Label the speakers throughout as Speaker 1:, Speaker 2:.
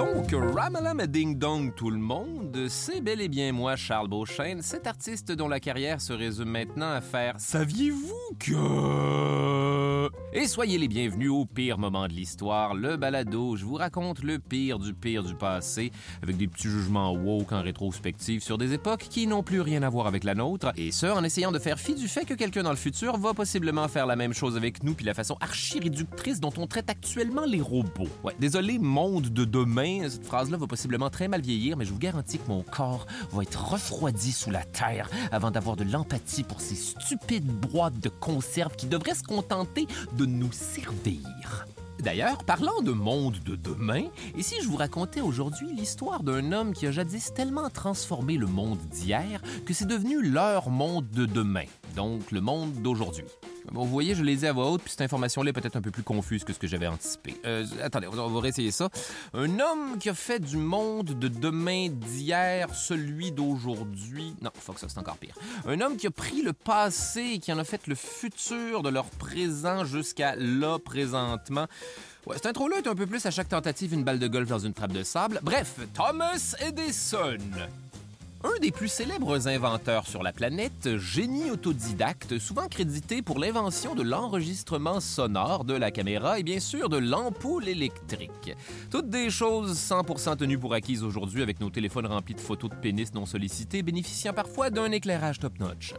Speaker 1: Donc, Ramalam Ding Dong tout le monde, c'est bel et bien moi, Charles Beauchesne, cet artiste dont la carrière se résume maintenant à faire Saviez-vous que... Et soyez les bienvenus au pire moment de l'histoire, le balado. Je vous raconte le pire du pire du passé, avec des petits jugements woke en rétrospective sur des époques qui n'ont plus rien à voir avec la nôtre, et ce, en essayant de faire fi du fait que quelqu'un dans le futur va possiblement faire la même chose avec nous, puis la façon archi-réductrice dont on traite actuellement les robots. Ouais, désolé, monde de demain, cette phrase-là va possiblement très mal vieillir, mais je vous garantis que mon corps va être refroidi sous la terre avant d'avoir de l'empathie pour ces stupides boîtes de conserve qui devraient se contenter de nous servir. D'ailleurs, parlant de monde de demain, et si je vous racontais aujourd'hui l'histoire d'un homme qui a jadis tellement transformé le monde d'hier que c'est devenu leur monde de demain, donc le monde d'aujourd'hui. Bon, vous voyez, je l'ai dit à voix haute, puis cette information-là est peut-être un peu plus confuse que ce que j'avais anticipé. Euh, attendez, on va réessayer ça. Un homme qui a fait du monde de demain d'hier celui d'aujourd'hui. Non, fuck ça, c'est encore pire. Un homme qui a pris le passé et qui en a fait le futur de leur présent jusqu'à là présentement. Ouais, cette intro-là est un peu plus à chaque tentative une balle de golf dans une trappe de sable. Bref, Thomas Edison. Un des plus célèbres inventeurs sur la planète, génie autodidacte, souvent crédité pour l'invention de l'enregistrement sonore de la caméra et bien sûr de l'ampoule électrique. Toutes des choses 100% tenues pour acquises aujourd'hui avec nos téléphones remplis de photos de pénis non sollicités, bénéficiant parfois d'un éclairage top-notch.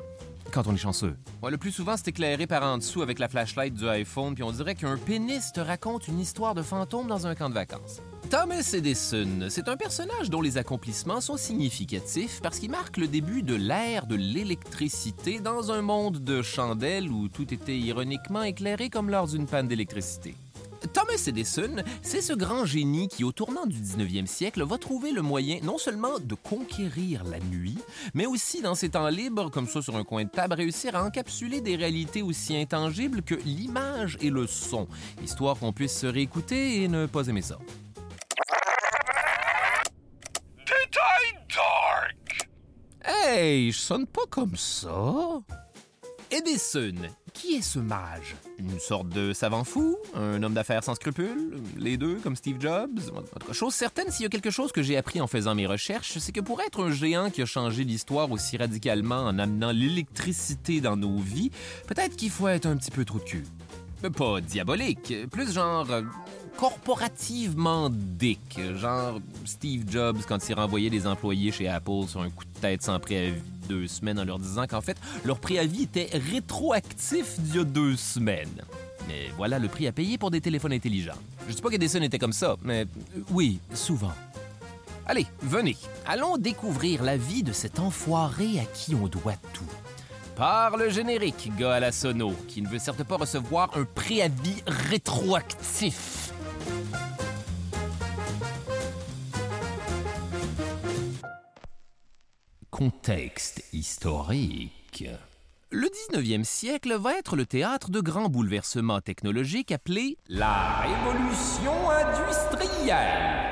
Speaker 1: Quand on est chanceux. Le plus souvent, c'est éclairé par en dessous avec la flashlight du iPhone, puis on dirait qu'un pénis te raconte une histoire de fantôme dans un camp de vacances. Thomas Edison, c'est un personnage dont les accomplissements sont significatifs parce qu'il marque le début de l'ère de l'électricité dans un monde de chandelles où tout était ironiquement éclairé comme lors d'une panne d'électricité. Thomas Edison, c'est ce grand génie qui, au tournant du 19e siècle, va trouver le moyen non seulement de conquérir la nuit, mais aussi, dans ses temps libres, comme ça sur un coin de table, réussir à encapsuler des réalités aussi intangibles que l'image et le son, histoire qu'on puisse se réécouter et ne pas aimer ça. Hey, je sonne pas comme ça. Edison, qui est ce mage? Une sorte de savant fou Un homme d'affaires sans scrupules Les deux, comme Steve Jobs Autre chose. Certaine, s'il y a quelque chose que j'ai appris en faisant mes recherches, c'est que pour être un géant qui a changé l'histoire aussi radicalement en amenant l'électricité dans nos vies, peut-être qu'il faut être un petit peu trop de cul. Pas diabolique, plus genre euh, corporativement dick, genre Steve Jobs quand il renvoyait des employés chez Apple sur un coup de tête sans préavis deux semaines en leur disant qu'en fait, leur préavis était rétroactif d'il y a deux semaines. Mais voilà le prix à payer pour des téléphones intelligents. Je dis pas qu'Edison était comme ça, mais euh, oui, souvent. Allez, venez, allons découvrir la vie de cet enfoiré à qui on doit tout. Par le générique, gars à la sono, qui ne veut certes pas recevoir un préavis rétroactif. Contexte historique. Le 19e siècle va être le théâtre de grands bouleversements technologiques appelés la révolution industrielle.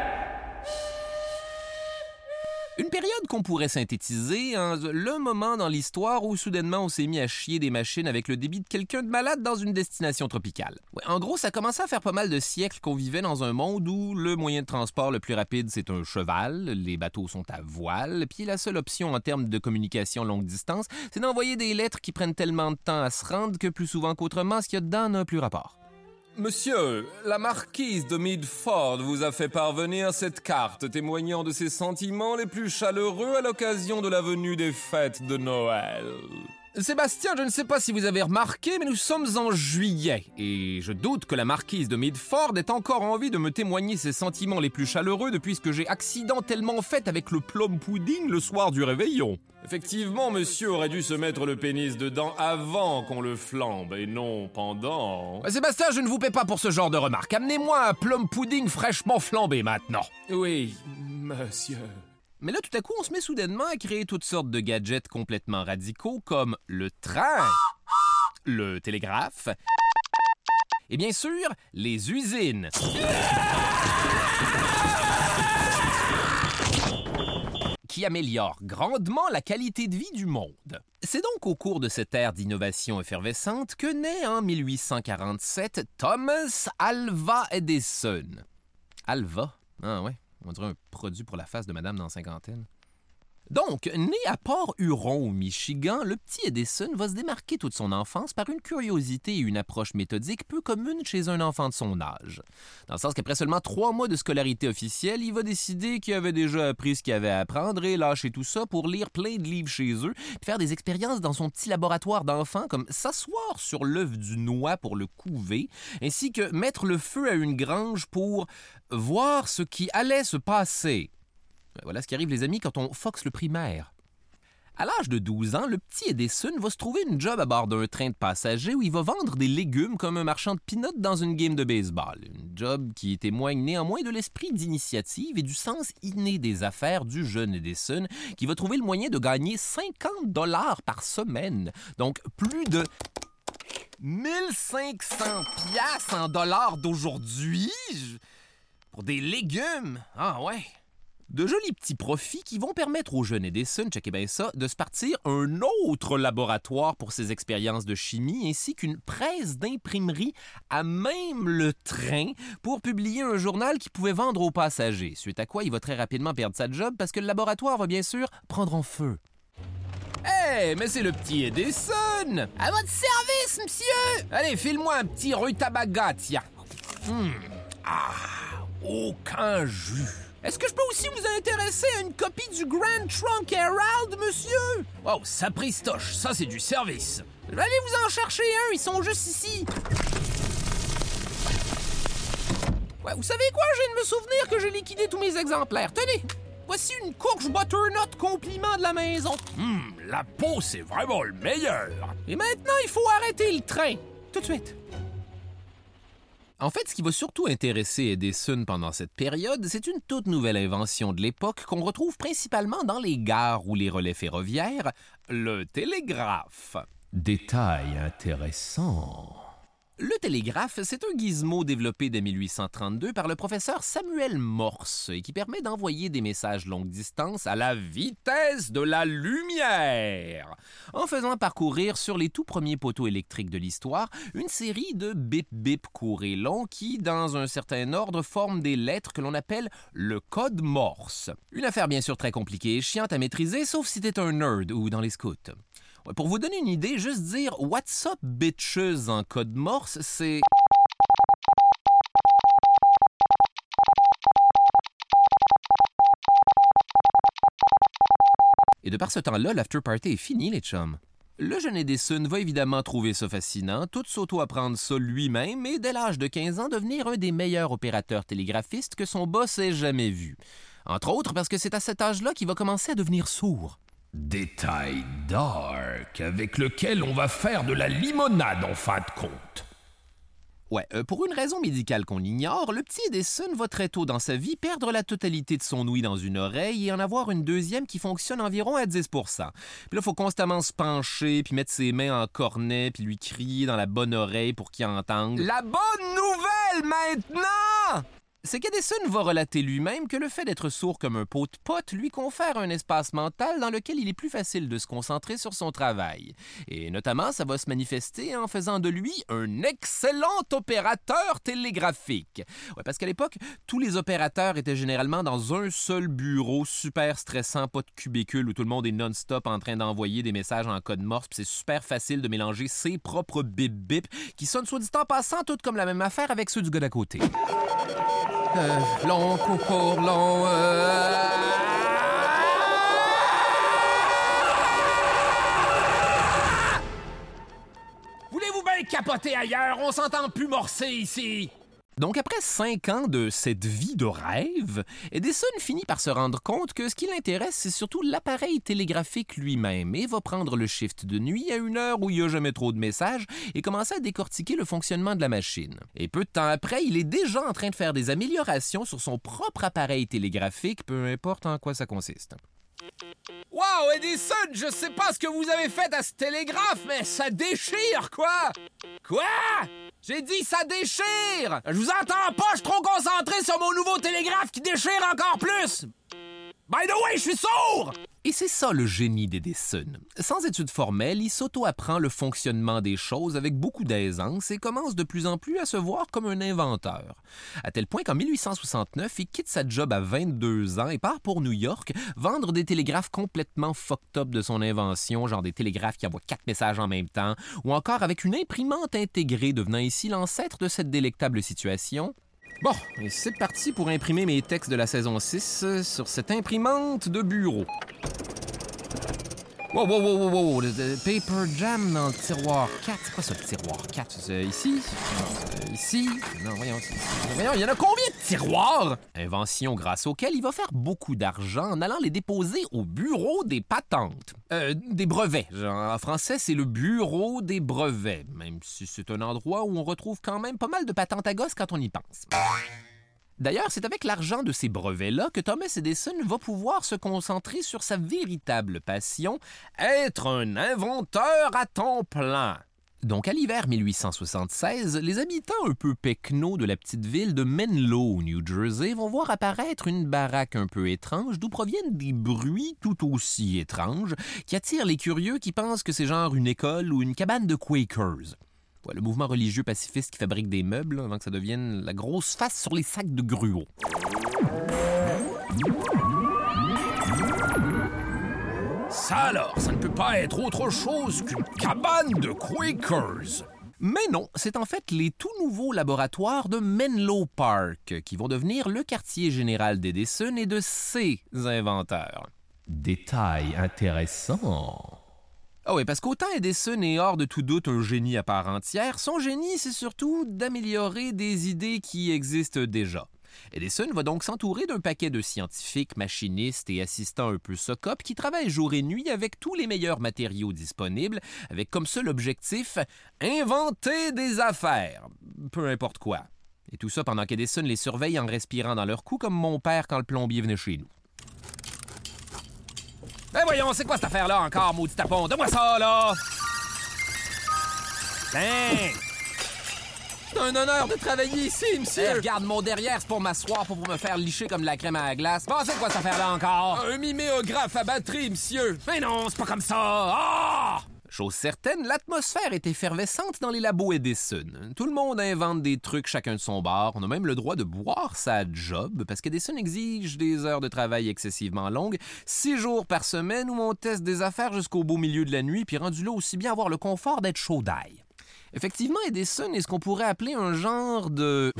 Speaker 1: Une période qu'on pourrait synthétiser en le moment dans l'histoire où soudainement on s'est mis à chier des machines avec le débit de quelqu'un de malade dans une destination tropicale. En gros, ça commençait à faire pas mal de siècles qu'on vivait dans un monde où le moyen de transport le plus rapide c'est un cheval, les bateaux sont à voile, puis la seule option en termes de communication longue distance, c'est d'envoyer des lettres qui prennent tellement de temps à se rendre que plus souvent qu'autrement, ce qu'il y a dedans n'a plus rapport.
Speaker 2: Monsieur, la marquise de Midford vous a fait parvenir cette carte témoignant de ses sentiments les plus chaleureux à l'occasion de la venue des fêtes de Noël.
Speaker 1: Sébastien, je ne sais pas si vous avez remarqué, mais nous sommes en juillet, et je doute que la marquise de Midford ait encore envie de me témoigner ses sentiments les plus chaleureux depuis ce que j'ai accidentellement fait avec le plum pudding le soir du réveillon.
Speaker 2: Effectivement, monsieur aurait dû se mettre le pénis dedans avant qu'on le flambe et non pendant.
Speaker 1: Sébastien, je ne vous paie pas pour ce genre de remarques. Amenez-moi un plum pudding fraîchement flambé maintenant.
Speaker 2: Oui, monsieur.
Speaker 1: Mais là, tout à coup, on se met soudainement à créer toutes sortes de gadgets complètement radicaux comme le train, le télégraphe et bien sûr, les usines. qui améliorent grandement la qualité de vie du monde. C'est donc au cours de cette ère d'innovation effervescente que naît en 1847 Thomas Alva Edison. Alva? Ah ouais, on dirait un produit pour la face de madame dans la cinquantaine. Donc, né à Port-Huron, au Michigan, le petit Edison va se démarquer toute son enfance par une curiosité et une approche méthodique peu commune chez un enfant de son âge. Dans le sens qu'après seulement trois mois de scolarité officielle, il va décider qu'il avait déjà appris ce qu'il avait à apprendre et lâcher tout ça pour lire plein de livres chez eux, puis faire des expériences dans son petit laboratoire d'enfant, comme s'asseoir sur l'œuf du noix pour le couver, ainsi que mettre le feu à une grange pour voir ce qui allait se passer. Voilà ce qui arrive, les amis, quand on foxe le primaire. À l'âge de 12 ans, le petit Edison va se trouver une job à bord d'un train de passagers où il va vendre des légumes comme un marchand de peanuts dans une game de baseball. Une job qui témoigne néanmoins de l'esprit d'initiative et du sens inné des affaires du jeune Edison, qui va trouver le moyen de gagner 50 dollars par semaine. Donc plus de 1500 piastres en dollars d'aujourd'hui pour des légumes? Ah ouais. De jolis petits profits qui vont permettre au jeune Edison, checkez bien ça, de se partir un autre laboratoire pour ses expériences de chimie ainsi qu'une presse d'imprimerie à même le train pour publier un journal qui pouvait vendre aux passagers. Suite à quoi il va très rapidement perdre sa job parce que le laboratoire va bien sûr prendre en feu. Hé, mais c'est le petit Edison! À votre service, monsieur! Allez, file-moi un petit rutabaga, tiens. Hum. Ah, aucun jus. Est-ce que je peux aussi vous intéresser à une copie du Grand Trunk Herald, monsieur? Oh, ça pristoche, ça c'est du service. Je vais aller vous en chercher un, ils sont juste ici. Ouais, vous savez quoi? Je viens de me souvenir que j'ai liquidé tous mes exemplaires. Tenez, voici une courge butternut compliment de la maison. Hum, la peau, c'est vraiment le meilleur. Et maintenant, il faut arrêter le train. Tout de suite. En fait, ce qui va surtout intéresser Edison pendant cette période, c'est une toute nouvelle invention de l'époque qu'on retrouve principalement dans les gares ou les relais ferroviaires, le télégraphe. Détail intéressant. Le télégraphe, c'est un gizmo développé dès 1832 par le professeur Samuel Morse et qui permet d'envoyer des messages longue distance à la vitesse de la lumière, en faisant parcourir sur les tout premiers poteaux électriques de l'histoire une série de bip-bip courts et longs qui, dans un certain ordre, forment des lettres que l'on appelle le code Morse. Une affaire bien sûr très compliquée et chiante à maîtriser, sauf si t'es un nerd ou dans les scouts. Pour vous donner une idée, juste dire What's up bitches en code morse, c'est. Et de par ce temps-là, l'after party est fini, les chums. Le jeune Edison va évidemment trouver ça fascinant, tout s'auto-apprendre ça lui-même et dès l'âge de 15 ans devenir un des meilleurs opérateurs télégraphistes que son boss ait jamais vu. Entre autres parce que c'est à cet âge-là qu'il va commencer à devenir sourd. Détail dark avec lequel on va faire de la limonade en fin de compte. Ouais, euh, pour une raison médicale qu'on ignore, le petit Edison va très tôt dans sa vie perdre la totalité de son ouïe dans une oreille et en avoir une deuxième qui fonctionne environ à 10 Puis là, il faut constamment se pencher, puis mettre ses mains en cornet, puis lui crier dans la bonne oreille pour qu'il entende. La bonne nouvelle maintenant! C'est qu'Edison va relater lui-même que le fait d'être sourd comme un pot de pote lui confère un espace mental dans lequel il est plus facile de se concentrer sur son travail. Et notamment, ça va se manifester en faisant de lui un excellent opérateur télégraphique. Parce qu'à l'époque, tous les opérateurs étaient généralement dans un seul bureau super stressant, pas de cubicule où tout le monde est non-stop en train d'envoyer des messages en code morse, puis c'est super facile de mélanger ses propres bip-bip qui sonnent soit dit en passant toutes comme la même affaire avec ceux du gars d'à côté. Euh, long, court, long. Euh...
Speaker 3: Voulez-vous bien capoter ailleurs? On s'entend plus morcer ici!
Speaker 1: Donc après cinq ans de cette vie de rêve, Edison finit par se rendre compte que ce qui l'intéresse, c'est surtout l'appareil télégraphique lui-même et va prendre le shift de nuit à une heure où il n'y a jamais trop de messages et commencer à décortiquer le fonctionnement de la machine. Et peu de temps après, il est déjà en train de faire des améliorations sur son propre appareil télégraphique, peu importe en quoi ça consiste.
Speaker 3: Wow, Edison, je sais pas ce que vous avez fait à ce télégraphe, mais ça déchire, quoi! Quoi? J'ai dit ça déchire! Je vous entends pas, je suis trop concentré sur mon nouveau télégraphe qui déchire encore plus! By the way, je suis sourd!
Speaker 1: Et c'est ça le génie d'Edison. Sans études formelles, il s'auto-apprend le fonctionnement des choses avec beaucoup d'aisance et commence de plus en plus à se voir comme un inventeur. À tel point qu'en 1869, il quitte sa job à 22 ans et part pour New York vendre des télégraphes complètement fucked up de son invention, genre des télégraphes qui envoient quatre messages en même temps, ou encore avec une imprimante intégrée devenant ici l'ancêtre de cette délectable situation, Bon, et c'est parti pour imprimer mes textes de la saison 6 euh, sur cette imprimante de bureau. Wow, wow, wow, wow, wow, le, paper jam dans le tiroir 4. C'est quoi ça, le tiroir 4? C'est ici? C'est ici? Non, voyons. Voyons, il y en a combien de tiroirs? Invention grâce auquel il va faire beaucoup d'argent en allant les déposer au bureau des patentes. Euh, des brevets. Genre, en français, c'est le bureau des brevets, même si c'est un endroit où on retrouve quand même pas mal de patentes à gosse quand on y pense. D'ailleurs, c'est avec l'argent de ces brevets-là que Thomas Edison va pouvoir se concentrer sur sa véritable passion, être un inventeur à temps plein. Donc, à l'hiver 1876, les habitants un peu pecnos de la petite ville de Menlo, New Jersey, vont voir apparaître une baraque un peu étrange d'où proviennent des bruits tout aussi étranges qui attirent les curieux qui pensent que c'est genre une école ou une cabane de Quakers. Ouais, le mouvement religieux pacifiste qui fabrique des meubles avant que ça devienne la grosse face sur les sacs de gruau.
Speaker 3: Ça alors, ça ne peut pas être autre chose qu'une cabane de Quakers!
Speaker 1: Mais non, c'est en fait les tout nouveaux laboratoires de Menlo Park qui vont devenir le quartier général d'Edison et de ses inventeurs. Détail intéressant. Ah oui, parce qu'autant Edison est hors de tout doute un génie à part entière, son génie, c'est surtout d'améliorer des idées qui existent déjà. Edison va donc s'entourer d'un paquet de scientifiques, machinistes et assistants un peu socop qui travaillent jour et nuit avec tous les meilleurs matériaux disponibles, avec comme seul objectif inventer des affaires. Peu importe quoi. Et tout ça pendant qu'Edison les surveille en respirant dans leur cou comme mon père quand le plombier venait chez nous.
Speaker 3: Ben voyons, c'est quoi cette affaire-là encore, maudit tapon? Donne-moi ça, là! Tiens!
Speaker 1: C'est un honneur de travailler ici, monsieur!
Speaker 3: Hey, regarde, mon derrière, c'est pour m'asseoir, pour me faire licher comme de la crème à la glace. Bon, c'est quoi cette affaire-là encore?
Speaker 1: Un miméographe à batterie, monsieur!
Speaker 3: Mais non, c'est pas comme ça! Ah!
Speaker 1: Chose certaine, l'atmosphère est effervescente dans les labos Edison. Tout le monde invente des trucs chacun de son bord. On a même le droit de boire sa job parce qu'Edison exige des heures de travail excessivement longues, six jours par semaine où on teste des affaires jusqu'au beau milieu de la nuit, puis rendu là aussi bien avoir le confort d'être chaud d'ail. Effectivement, Edison est ce qu'on pourrait appeler un genre de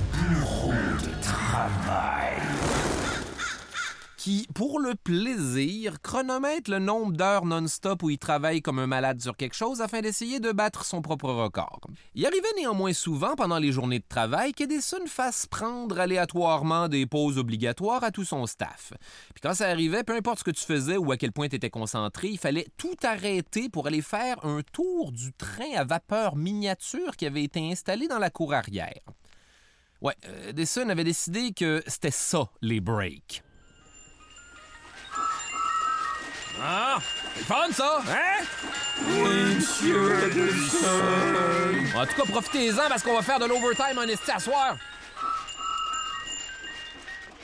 Speaker 1: de travail qui, pour le plaisir, chronomètre le nombre d'heures non-stop où il travaille comme un malade sur quelque chose afin d'essayer de battre son propre record. Il arrivait néanmoins souvent pendant les journées de travail qu'Edison fasse prendre aléatoirement des pauses obligatoires à tout son staff. Puis quand ça arrivait, peu importe ce que tu faisais ou à quel point tu étais concentré, il fallait tout arrêter pour aller faire un tour du train à vapeur miniature qui avait été installé dans la cour arrière. Ouais, euh, Edison avait décidé que c'était ça, les breaks.
Speaker 3: Ah! C'est fun, ça! Hein?
Speaker 1: En tout cas, profitez-en parce qu'on va faire de l'overtime un esti à soir.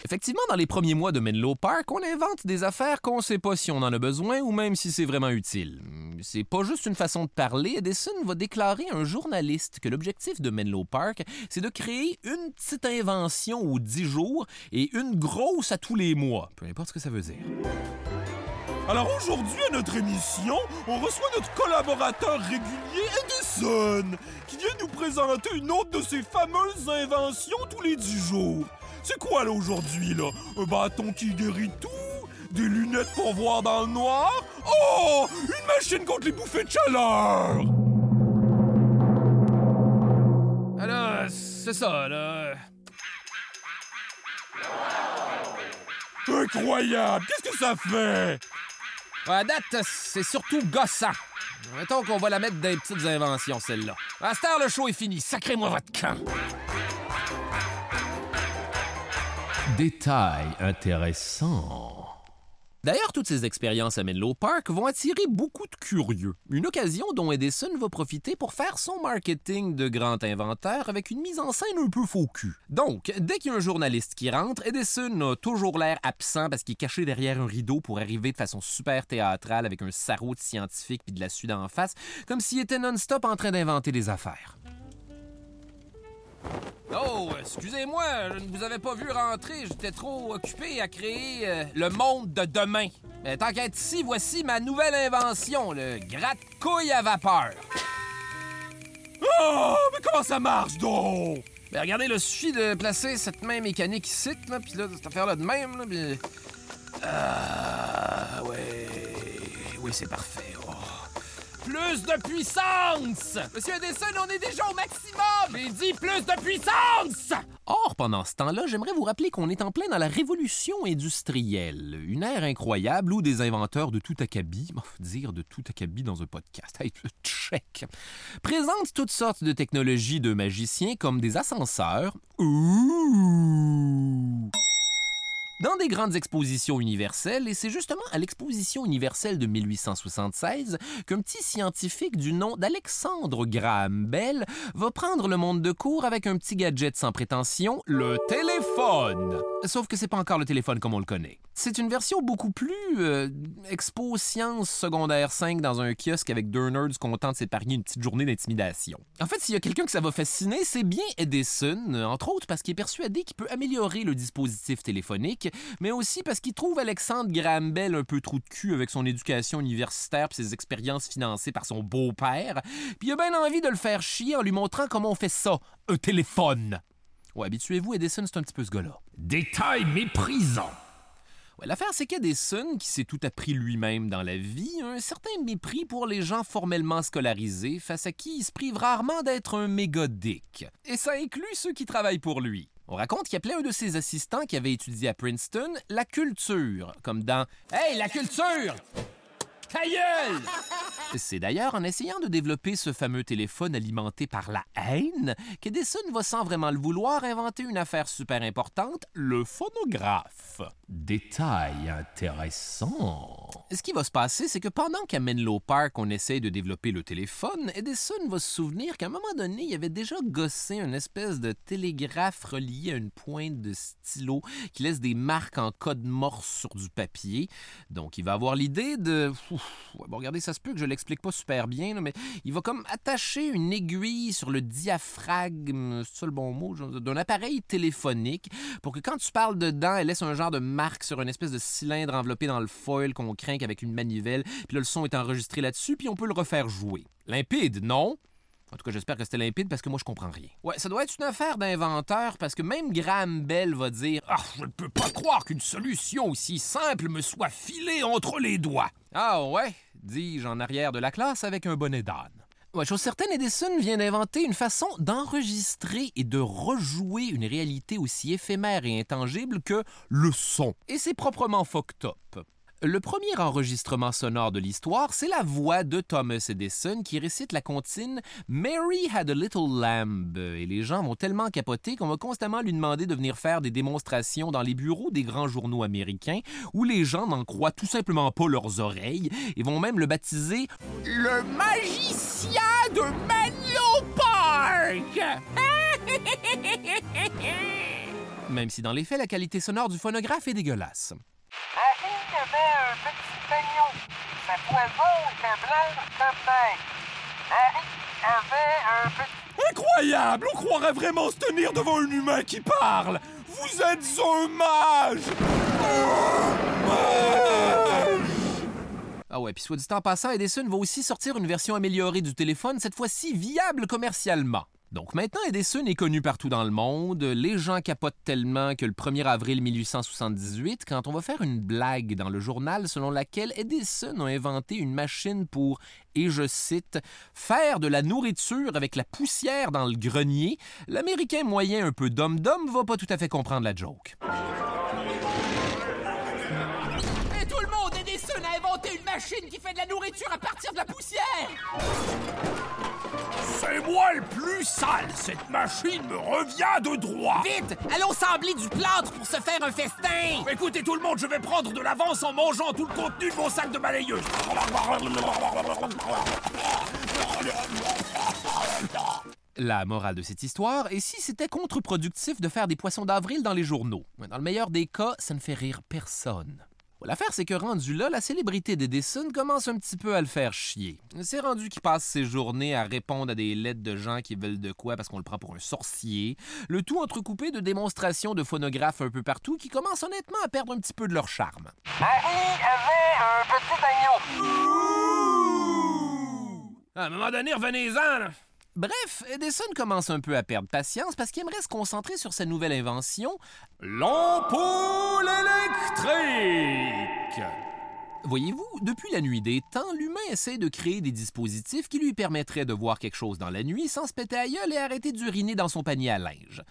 Speaker 1: Effectivement, dans les premiers mois de Menlo Park, on invente des affaires qu'on sait pas si on en a besoin ou même si c'est vraiment utile. C'est pas juste une façon de parler. Edison va déclarer à un journaliste que l'objectif de Menlo Park, c'est de créer une petite invention aux 10 jours et une grosse à tous les mois, peu importe ce que ça veut dire.
Speaker 4: Alors aujourd'hui, à notre émission, on reçoit notre collaborateur régulier Edison, qui vient nous présenter une autre de ses fameuses inventions tous les 10 jours. C'est quoi là aujourd'hui là? Un bâton qui guérit tout Des lunettes pour voir dans le noir? Oh! Une machine contre les bouffées de chaleur!
Speaker 3: Alors, c'est ça, là.
Speaker 4: Incroyable! Qu'est-ce que ça fait?
Speaker 3: À date, c'est surtout gossant. Mettons qu'on va la mettre dans les petites inventions, celle-là. À le show est fini. Sacrez-moi votre camp.
Speaker 1: Détail intéressant. D'ailleurs, toutes ces expériences à Menlo Park vont attirer beaucoup de curieux. Une occasion dont Edison va profiter pour faire son marketing de grand inventeur avec une mise en scène un peu faux cul. Donc, dès qu'il y a un journaliste qui rentre, Edison a toujours l'air absent parce qu'il est caché derrière un rideau pour arriver de façon super théâtrale avec un sarrau de scientifique puis de la suite en face, comme s'il était non-stop en train d'inventer des affaires.
Speaker 3: Oh, excusez-moi, je ne vous avais pas vu rentrer. J'étais trop occupé à créer euh, le monde de demain. Mais tant qu'être ici, voici ma nouvelle invention, le gratte-couille à vapeur.
Speaker 4: Oh Mais comment ça marche donc?
Speaker 3: Ben regardez, il suffit de placer cette main mécanique ici, là, puis là, cette affaire-là de même, là. Ah, ouais... Oui, c'est parfait. Plus de puissance! Monsieur Edison, on est déjà au maximum! J'ai dit plus de puissance!
Speaker 1: Or, pendant ce temps-là, j'aimerais vous rappeler qu'on est en plein dans la révolution industrielle, une ère incroyable où des inventeurs de tout acabit, dire de tout acabit dans un podcast, hey, check, présentent toutes sortes de technologies de magiciens comme des ascenseurs, ouh, dans des grandes expositions universelles, et c'est justement à l'exposition universelle de 1876 qu'un petit scientifique du nom d'Alexandre Graham Bell va prendre le monde de court avec un petit gadget sans prétention, le téléphone. Sauf que c'est pas encore le téléphone comme on le connaît. C'est une version beaucoup plus euh, expo science secondaire 5 dans un kiosque avec deux nerds contents de s'épargner une petite journée d'intimidation. En fait, s'il y a quelqu'un que ça va fasciner, c'est bien Edison, entre autres parce qu'il est persuadé qu'il peut améliorer le dispositif téléphonique, mais aussi parce qu'il trouve Alexandre Graham Bell un peu trou de cul avec son éducation universitaire et ses expériences financées par son beau-père, puis il a bien envie de le faire chier en lui montrant comment on fait ça, un téléphone. Ouais, habituez-vous, Edison, c'est un petit peu ce gars-là.
Speaker 4: Détail méprisant
Speaker 1: L'affaire, c'est qu'Edison, qui s'est tout appris lui-même dans la vie, a un certain mépris pour les gens formellement scolarisés, face à qui il se prive rarement d'être un mégodick. Et ça inclut ceux qui travaillent pour lui. On raconte qu'il appelait un de ses assistants qui avait étudié à Princeton la culture, comme dans
Speaker 3: Hey, la culture! Ta gueule!
Speaker 1: C'est d'ailleurs en essayant de développer ce fameux téléphone alimenté par la haine qu'Edison va sans vraiment le vouloir inventer une affaire super importante, le phonographe. Détail intéressant. Ce qui va se passer, c'est que pendant qu'à Menlo Park, on essaye de développer le téléphone, Edison va se souvenir qu'à un moment donné, il avait déjà gossé une espèce de télégraphe relié à une pointe de stylo qui laisse des marques en code morse sur du papier. Donc, il va avoir l'idée de... Bon, regardez, ça se peut que je l'explique pas super bien, mais il va comme attacher une aiguille sur le diaphragme, c'est ça le bon mot, d'un appareil téléphonique pour que quand tu parles dedans, elle laisse un genre de marque sur une espèce de cylindre enveloppé dans le foil qu'on craint avec une manivelle, puis là, le son est enregistré là-dessus, puis on peut le refaire jouer. Limpide, non? En tout cas, j'espère que c'était limpide parce que moi, je comprends rien. Ouais, ça doit être une affaire d'inventeur parce que même Graham Bell va dire
Speaker 4: Ah, je ne peux pas croire qu'une solution aussi simple me soit filée entre les doigts.
Speaker 1: Ah ouais, dis-je en arrière de la classe avec un bonnet d'âne. Ouais, chose certaine, Edison vient d'inventer une façon d'enregistrer et de rejouer une réalité aussi éphémère et intangible que le son. Et c'est proprement fucked up. Le premier enregistrement sonore de l'histoire, c'est la voix de Thomas Edison qui récite la comptine Mary had a little lamb. Et les gens vont tellement capoter qu'on va constamment lui demander de venir faire des démonstrations dans les bureaux des grands journaux américains où les gens n'en croient tout simplement pas leurs oreilles et vont même le baptiser
Speaker 3: Le magicien de Menlo Park!
Speaker 1: Même si dans les faits, la qualité sonore du phonographe est dégueulasse.
Speaker 5: Marie avait un petit agneau. Un.
Speaker 4: Incroyable! On croirait vraiment se tenir devant un humain qui parle! Vous êtes! Un mage!
Speaker 1: Ah ouais, puis soit dit en passant, Edison va aussi sortir une version améliorée du téléphone, cette fois-ci viable commercialement. Donc maintenant, Edison est connu partout dans le monde. Les gens capotent tellement que le 1er avril 1878, quand on va faire une blague dans le journal selon laquelle Edison a inventé une machine pour, et je cite, faire de la nourriture avec la poussière dans le grenier, l'Américain moyen un peu d'homme-d'homme va pas tout à fait comprendre la joke.
Speaker 3: Machine qui fait de la nourriture à partir de la poussière!
Speaker 4: C'est moi le plus sale! Cette machine me revient de droit!
Speaker 3: Vite, allons sembler du plâtre pour se faire un festin!
Speaker 4: Écoutez tout le monde, je vais prendre de l'avance en mangeant tout le contenu de mon sac de balayeuse.
Speaker 1: La morale de cette histoire est si c'était contre-productif de faire des poissons d'avril dans les journaux. Dans le meilleur des cas, ça ne fait rire personne. L'affaire, c'est que rendu là, la célébrité d'Edison commence un petit peu à le faire chier. C'est rendu qu'il passe ses journées à répondre à des lettres de gens qui veulent de quoi parce qu'on le prend pour un sorcier, le tout entrecoupé de démonstrations de phonographes un peu partout qui commencent honnêtement à perdre un petit peu de leur charme.
Speaker 5: Marie avait un petit agneau.
Speaker 3: À un moment donné, revenez-en.
Speaker 1: Bref, Edison commence un peu à perdre patience parce qu'il aimerait se concentrer sur sa nouvelle invention, l'ampoule électrique. Voyez-vous, depuis la nuit des temps, l'humain essaie de créer des dispositifs qui lui permettraient de voir quelque chose dans la nuit sans se péter à gueule et arrêter d'uriner dans son panier à linge.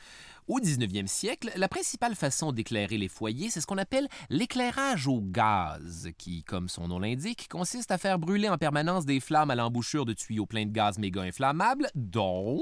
Speaker 1: Au 19e siècle, la principale façon d'éclairer les foyers, c'est ce qu'on appelle l'éclairage au gaz, qui, comme son nom l'indique, consiste à faire brûler en permanence des flammes à l'embouchure de tuyaux pleins de gaz méga inflammables, donc...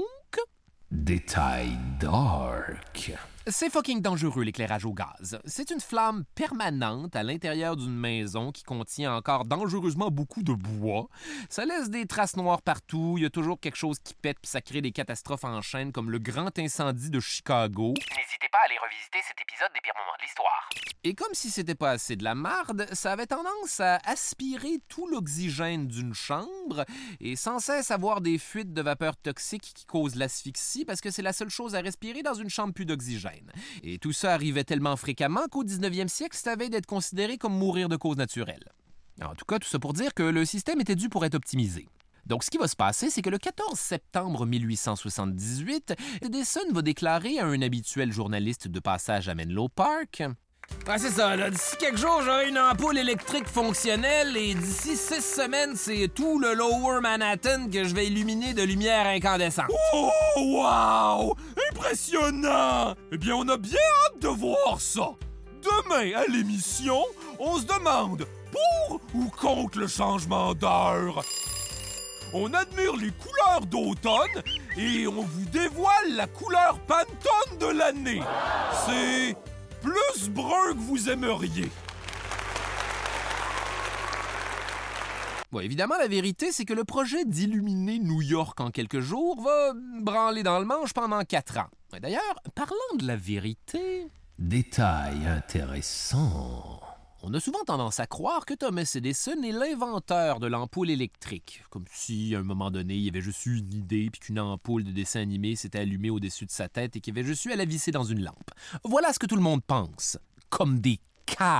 Speaker 1: Détail dark. C'est fucking dangereux l'éclairage au gaz. C'est une flamme permanente à l'intérieur d'une maison qui contient encore dangereusement beaucoup de bois. Ça laisse des traces noires partout, il y a toujours quelque chose qui pète puis ça crée des catastrophes en chaîne comme le grand incendie de Chicago.
Speaker 6: N'hésitez pas à aller revisiter cet épisode des pires moments de l'histoire.
Speaker 1: Et comme si c'était pas assez de la marde, ça avait tendance à aspirer tout l'oxygène d'une chambre et sans cesse avoir des fuites de vapeur toxiques qui causent l'asphyxie parce que c'est la seule chose à respirer dans une chambre plus d'oxygène. Et tout ça arrivait tellement fréquemment qu'au 19e siècle, ça avait d'être considéré comme mourir de cause naturelle. En tout cas, tout ça pour dire que le système était dû pour être optimisé. Donc, ce qui va se passer, c'est que le 14 septembre 1878, Edison va déclarer à un habituel journaliste de passage à Menlo Park
Speaker 3: Ouais, c'est ça. D'ici quelques jours, j'aurai une ampoule électrique fonctionnelle et d'ici six semaines, c'est tout le Lower Manhattan que je vais illuminer de lumière incandescente.
Speaker 4: Oh, wow! Impressionnant! Eh bien, on a bien hâte de voir ça. Demain, à l'émission, on se demande pour ou contre le changement d'heure. On admire les couleurs d'automne et on vous dévoile la couleur Pantone de l'année. C'est plus brun que vous aimeriez.
Speaker 1: Bon, évidemment, la vérité, c'est que le projet d'illuminer New York en quelques jours va branler dans le manche pendant quatre ans. D'ailleurs, parlant de la vérité... Détail intéressant. On a souvent tendance à croire que Thomas Edison est l'inventeur de l'ampoule électrique, comme si, à un moment donné, il avait juste eu une idée puis qu'une ampoule de dessin animé s'était allumée au-dessus de sa tête et qu'il avait juste eu à la visser dans une lampe. Voilà ce que tout le monde pense. Comme des cas.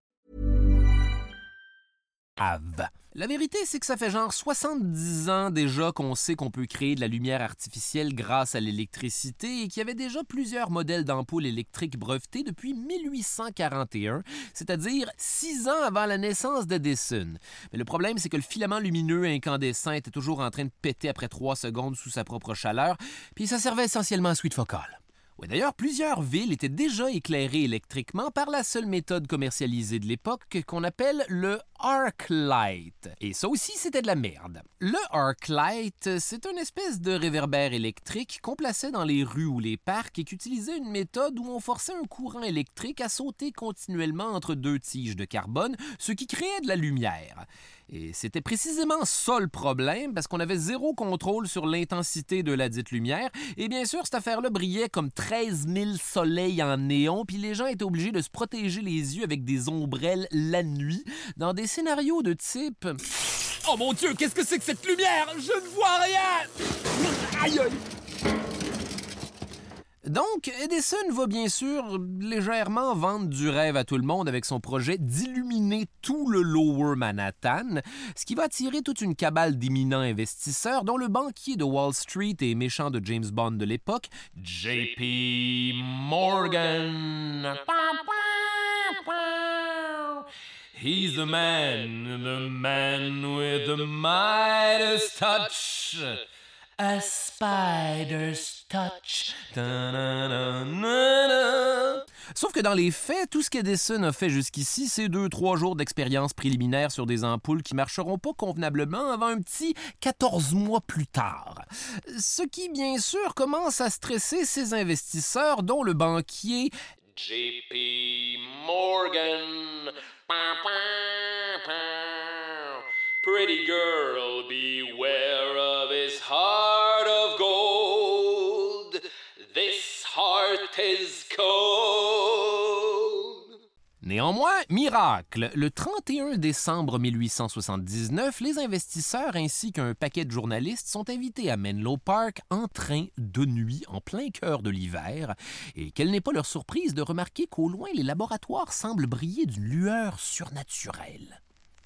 Speaker 1: La vérité, c'est que ça fait genre 70 ans déjà qu'on sait qu'on peut créer de la lumière artificielle grâce à l'électricité et qu'il y avait déjà plusieurs modèles d'ampoules électriques brevetés depuis 1841, c'est-à-dire six ans avant la naissance d'Edison. Mais le problème, c'est que le filament lumineux incandescent était toujours en train de péter après trois secondes sous sa propre chaleur, puis ça servait essentiellement à suite focale. D'ailleurs, plusieurs villes étaient déjà éclairées électriquement par la seule méthode commercialisée de l'époque qu'on appelle le arc light. Et ça aussi, c'était de la merde. Le arc light, c'est une espèce de réverbère électrique qu'on plaçait dans les rues ou les parcs et qui utilisait une méthode où on forçait un courant électrique à sauter continuellement entre deux tiges de carbone, ce qui créait de la lumière. Et c'était précisément ça le problème, parce qu'on avait zéro contrôle sur l'intensité de la dite lumière. Et bien sûr, cette affaire-là brillait comme 13 000 soleils en néon, puis les gens étaient obligés de se protéger les yeux avec des ombrelles la nuit, dans des scénarios de type...
Speaker 3: Oh mon Dieu, qu'est-ce que c'est que cette lumière? Je ne vois rien Aïe aïe
Speaker 1: Donc, Edison va bien sûr légèrement vendre du rêve à tout le monde avec son projet d'illuminer tout le Lower Manhattan, ce qui va attirer toute une cabale d'éminents investisseurs, dont le banquier de Wall Street et méchant de James Bond de l'époque, JP Morgan. He's the man, the man with the Midas touch. A spider's touch. Sauf que dans les faits, tout ce qu'Edison a fait jusqu'ici, c'est deux, trois jours d'expérience préliminaire sur des ampoules qui marcheront pas convenablement avant un petit 14 mois plus tard. Ce qui, bien sûr, commence à stresser ses investisseurs, dont le banquier JP Morgan. Pretty girl, beware of his heart of gold. This heart is cold. Néanmoins, miracle, le 31 décembre 1879, les investisseurs ainsi qu'un paquet de journalistes sont invités à Menlo Park en train de nuit en plein cœur de l'hiver, et quelle n'est pas leur surprise de remarquer qu'au loin les laboratoires semblent briller d'une lueur surnaturelle.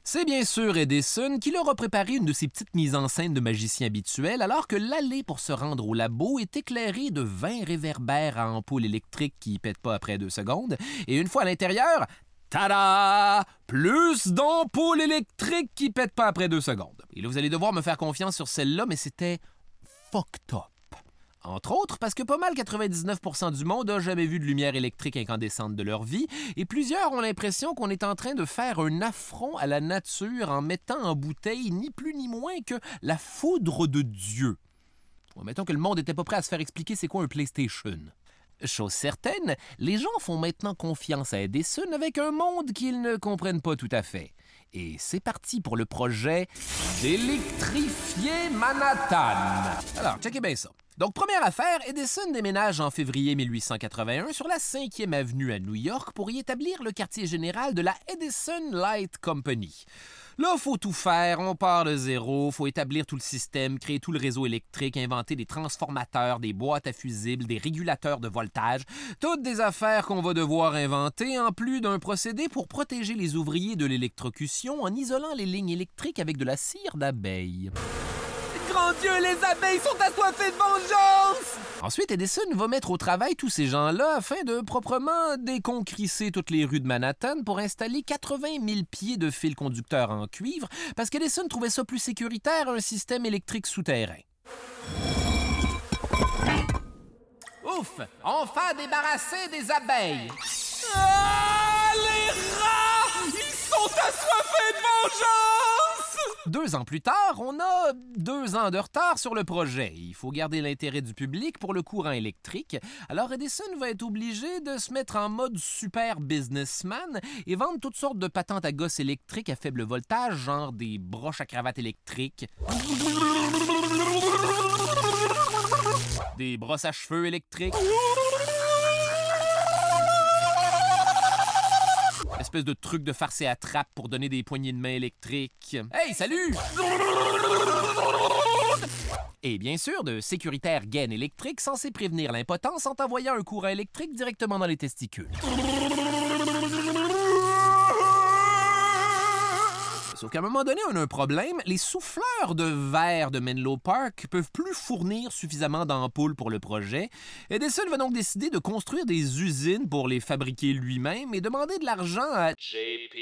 Speaker 1: C'est bien sûr Edison qui leur a préparé une de ses petites mises en scène de magicien habituel, alors que l'allée pour se rendre au labo est éclairée de 20 réverbères à ampoule électrique qui pètent pas après deux secondes, et une fois à l'intérieur, tada! Plus d'ampoules électriques qui pètent pas après deux secondes. Et là, vous allez devoir me faire confiance sur celle-là, mais c'était fucked up. Entre autres parce que pas mal 99% du monde a jamais vu de lumière électrique incandescente de leur vie, et plusieurs ont l'impression qu'on est en train de faire un affront à la nature en mettant en bouteille ni plus ni moins que la foudre de Dieu. Que le monde n'était pas prêt à se faire expliquer c'est quoi un PlayStation. Chose certaine, les gens font maintenant confiance à Edison avec un monde qu'ils ne comprennent pas tout à fait. Et c'est parti pour le projet d'électrifier Manhattan. Alors, checkez bien ça. Donc, première affaire, Edison déménage en février 1881 sur la 5e avenue à New York pour y établir le quartier général de la Edison Light Company. Là, faut tout faire, on part de zéro, faut établir tout le système, créer tout le réseau électrique, inventer des transformateurs, des boîtes à fusibles, des régulateurs de voltage, toutes des affaires qu'on va devoir inventer, en plus d'un procédé pour protéger les ouvriers de l'électrocution en isolant les lignes électriques avec de la cire d'abeille.
Speaker 3: Grand Dieu, les abeilles sont assoiffées de vengeance.
Speaker 1: Ensuite, Edison va mettre au travail tous ces gens-là afin de proprement déconcrisser toutes les rues de Manhattan pour installer 80 000 pieds de fils conducteurs en cuivre parce qu'Edison trouvait ça plus sécuritaire un système électrique souterrain.
Speaker 3: Ouf! Enfin débarrassé des abeilles! Ah Les rats! Ils sont assoiffés de vengeance
Speaker 1: Deux ans plus tard, on a deux ans de retard sur le projet. Il faut garder l'intérêt du public pour le courant électrique. Alors Edison va être obligé de se mettre en mode super businessman et vendre toutes sortes de patentes à gosses électriques à faible voltage, genre des broches à cravate électriques, des brosses à cheveux électriques. Espèce de truc de farce et attrape pour donner des poignées de main électriques. Hey, salut! Et bien sûr, de sécuritaires gaines électriques censés prévenir l'impotence en t'envoyant un courant électrique directement dans les testicules. Sauf qu'à un moment donné, on a un problème. Les souffleurs de verre de Menlo Park peuvent plus fournir suffisamment d'ampoules pour le projet. Edison va donc décider de construire des usines pour les fabriquer lui-même et demander de l'argent à JP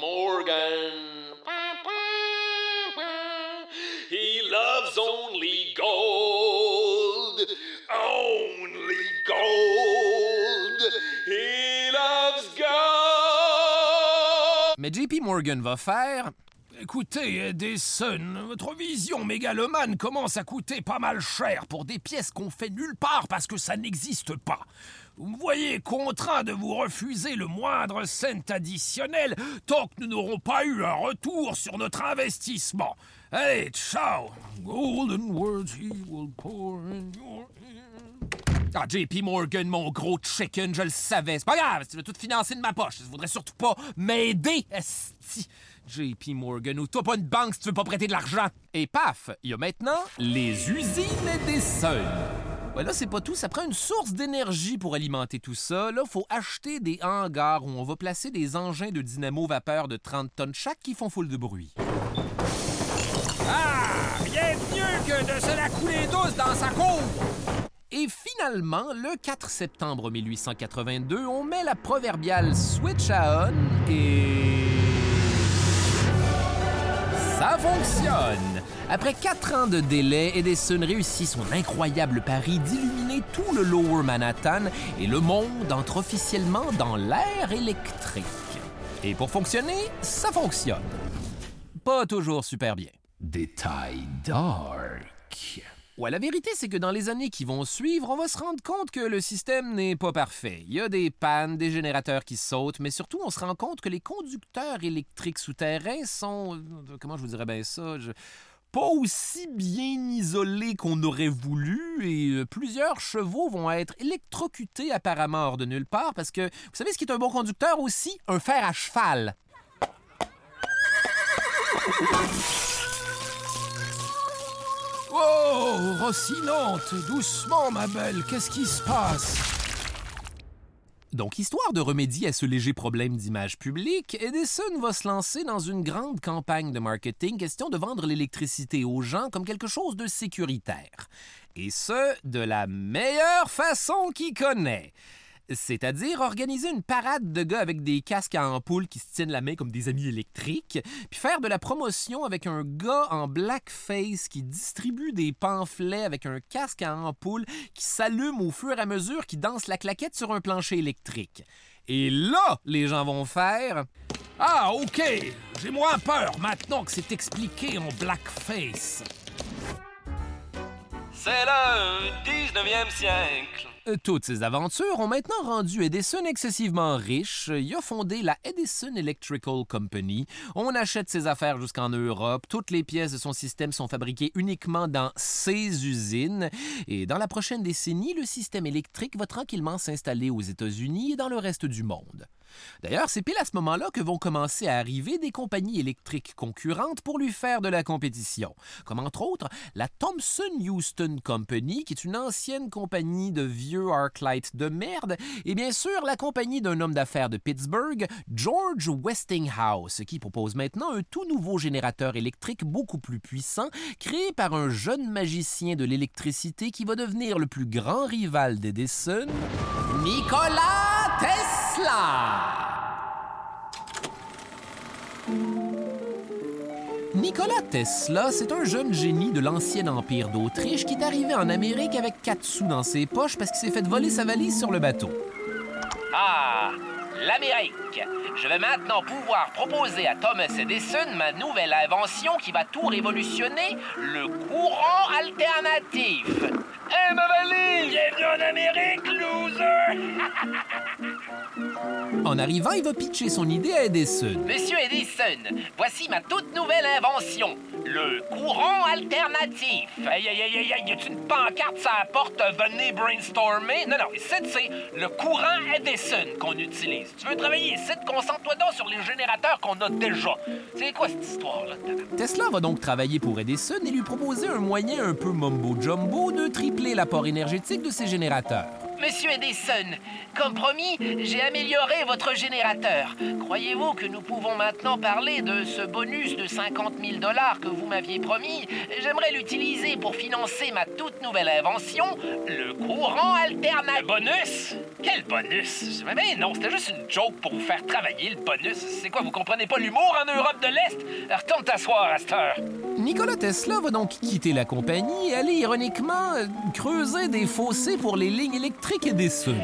Speaker 1: Morgan. He loves only gold. Only
Speaker 7: gold.
Speaker 1: JP Morgan va faire.
Speaker 3: Écoutez, Edison, votre vision mégalomane commence à coûter pas mal cher pour des pièces qu'on fait nulle part parce que ça n'existe pas. Vous me voyez contraint de vous refuser le moindre cent additionnel tant que nous n'aurons pas eu un retour sur notre investissement. Allez, ciao! Golden words he will pour in your
Speaker 1: Ah, JP Morgan, mon gros chicken, je le savais. C'est pas grave, tu veux tout financer de ma poche. Je voudrais surtout pas m'aider, esti. JP Morgan, ou toi pas une banque si tu veux pas prêter de l'argent. Et paf, il y a maintenant les usines Edison. Ouais, là, c'est pas tout. Ça prend une source d'énergie pour alimenter tout ça. Là, faut acheter des hangars où on va placer des engins de dynamo-vapeur de 30 tonnes chaque qui font foule de bruit.
Speaker 3: Ah! Rien de mieux que de se la couler douce dans sa cour!
Speaker 1: Et finalement, le 4 septembre 1882, on met la proverbiale switch à on et... Ça fonctionne! Après quatre ans de délai, Edison réussit son incroyable pari d'illuminer tout le Lower Manhattan et le monde entre officiellement dans l'ère électrique. Et pour fonctionner, ça fonctionne. Pas toujours super bien. Détail dark. Ouais, la vérité, c'est que dans les années qui vont suivre, on va se rendre compte que le système n'est pas parfait. Il y a des pannes, des générateurs qui sautent, mais surtout, on se rend compte que les conducteurs électriques souterrains sont. euh, Comment je vous dirais ça? Pas aussi bien isolés qu'on aurait voulu et euh, plusieurs chevaux vont être électrocutés apparemment hors de nulle part parce que vous savez ce qui est un bon conducteur aussi? Un fer à cheval.
Speaker 3: Oh, Rocinante, doucement, ma belle, qu'est-ce qui se passe?
Speaker 1: Donc, histoire de remédier à ce léger problème d'image publique, Edison va se lancer dans une grande campagne de marketing question de vendre l'électricité aux gens comme quelque chose de sécuritaire. Et ce, de la meilleure façon qu'il connaît. C'est-à-dire organiser une parade de gars avec des casques à ampoule qui se tiennent la main comme des amis électriques, puis faire de la promotion avec un gars en blackface qui distribue des pamphlets avec un casque à ampoule qui s'allume au fur et à mesure qu'il danse la claquette sur un plancher électrique. Et là, les gens vont faire
Speaker 3: Ah, OK, j'ai moins peur maintenant que c'est expliqué en blackface.
Speaker 6: C'est le 19e siècle.
Speaker 1: Euh, Toutes ces aventures ont maintenant rendu Edison excessivement riche. Il a fondé la Edison Electrical Company. On achète ses affaires jusqu'en Europe. Toutes les pièces de son système sont fabriquées uniquement dans ses usines. Et dans la prochaine décennie, le système électrique va tranquillement s'installer aux États-Unis et dans le reste du monde. D'ailleurs, c'est pile à ce moment-là que vont commencer à arriver des compagnies électriques concurrentes pour lui faire de la compétition, comme entre autres la Thomson Houston Company, qui est une ancienne compagnie de vieux Arclight de merde, et bien sûr la compagnie d'un homme d'affaires de Pittsburgh, George Westinghouse, qui propose maintenant un tout nouveau générateur électrique beaucoup plus puissant, créé par un jeune magicien de l'électricité qui va devenir le plus grand rival d'Edison, Nikola Tesla. Nikola Tesla, c'est un jeune génie de l'ancien empire d'Autriche qui est arrivé en Amérique avec quatre sous dans ses poches parce qu'il s'est fait voler sa valise sur le bateau.
Speaker 6: Ah, l'Amérique. Je vais maintenant pouvoir proposer à Thomas Edison ma nouvelle invention qui va tout révolutionner, le courant alternatif. Hé, ma valise! Bienvenue en Amérique, loser!
Speaker 1: En arrivant, il va pitcher son idée à Edison.
Speaker 6: Monsieur Edison, voici ma toute nouvelle invention, le courant alternatif. Aïe, aïe, aïe, aïe, aïe, y a une pancarte sur la porte, venez brainstormer? Non, non, ici, c'est le courant Edison qu'on utilise. Tu veux travailler ici, concentre-toi donc sur les générateurs qu'on a déjà. C'est quoi cette histoire-là?
Speaker 1: Tesla va donc travailler pour Edison et lui proposer un moyen un peu mumbo-jumbo de tripler l'apport énergétique de ses générateurs.
Speaker 6: Monsieur Edison, comme promis, j'ai amélioré votre générateur. Croyez-vous que nous pouvons maintenant parler de ce bonus de 50 000 dollars que vous m'aviez promis? J'aimerais l'utiliser pour financer ma toute nouvelle invention, le courant alternatif. Le bonus? Quel bonus? Mais ben non, c'était juste une joke pour vous faire travailler, le bonus. C'est quoi, vous comprenez pas l'humour en Europe de l'Est? Retourne t'asseoir à cette heure.
Speaker 1: Nicolas Tesla va donc quitter la compagnie et aller ironiquement creuser des fossés pour les lignes électriques et des Sun.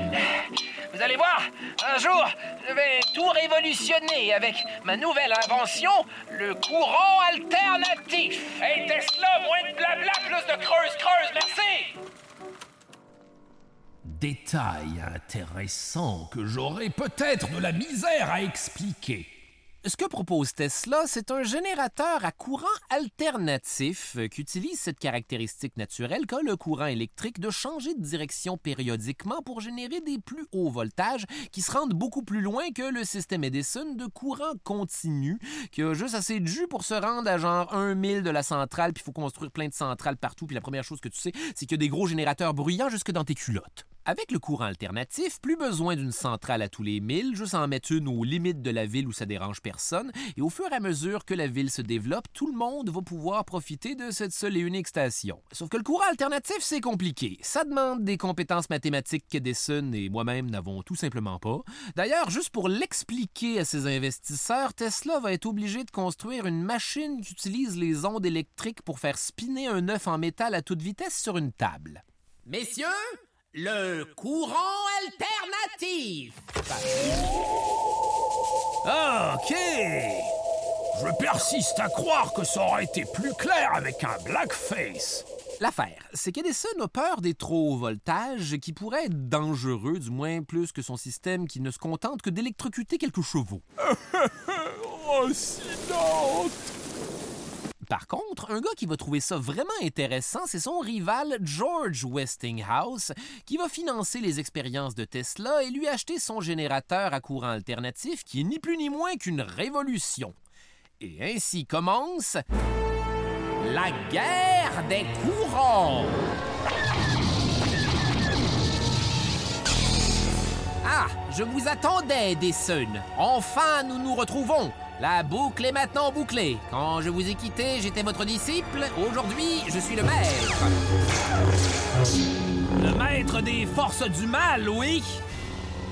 Speaker 6: Vous allez voir, un jour, je vais tout révolutionner avec ma nouvelle invention, le courant alternatif. Hey Tesla, moins de blabla, plus de creuse-creuse, merci!
Speaker 3: Détail intéressant que j'aurais peut-être de la misère à expliquer.
Speaker 1: Ce que propose Tesla, c'est un générateur à courant alternatif euh, qui utilise cette caractéristique naturelle qu'a le courant électrique de changer de direction périodiquement pour générer des plus hauts voltages qui se rendent beaucoup plus loin que le système Edison de courant continu qui a juste assez de jus pour se rendre à genre un mille de la centrale puis il faut construire plein de centrales partout puis la première chose que tu sais, c'est qu'il y a des gros générateurs bruyants jusque dans tes culottes. Avec le courant alternatif, plus besoin d'une centrale à tous les milles, juste en mettre une aux limites de la ville où ça dérange personne, et au fur et à mesure que la ville se développe, tout le monde va pouvoir profiter de cette seule et unique station. Sauf que le courant alternatif, c'est compliqué. Ça demande des compétences mathématiques qu'Edison et moi-même n'avons tout simplement pas. D'ailleurs, juste pour l'expliquer à ses investisseurs, Tesla va être obligé de construire une machine qui utilise les ondes électriques pour faire spinner un œuf en métal à toute vitesse sur une table.
Speaker 3: Messieurs, le courant alternatif. Ok. Je persiste à croire que ça aurait été plus clair avec un blackface.
Speaker 1: L'affaire, c'est qu'Edison a peur des trop hauts voltages qui pourraient être dangereux, du moins plus que son système qui ne se contente que d'électrocuter quelques chevaux.
Speaker 4: oh, silence!
Speaker 1: Par contre, un gars qui va trouver ça vraiment intéressant, c'est son rival George Westinghouse, qui va financer les expériences de Tesla et lui acheter son générateur à courant alternatif, qui est ni plus ni moins qu'une révolution. Et ainsi commence la guerre des courants. Ah, je vous attendais, Edison. Enfin, nous nous retrouvons. La boucle est maintenant bouclée. Quand je vous ai quitté, j'étais votre disciple. Aujourd'hui, je suis le maître.
Speaker 3: Le maître des forces du mal, oui?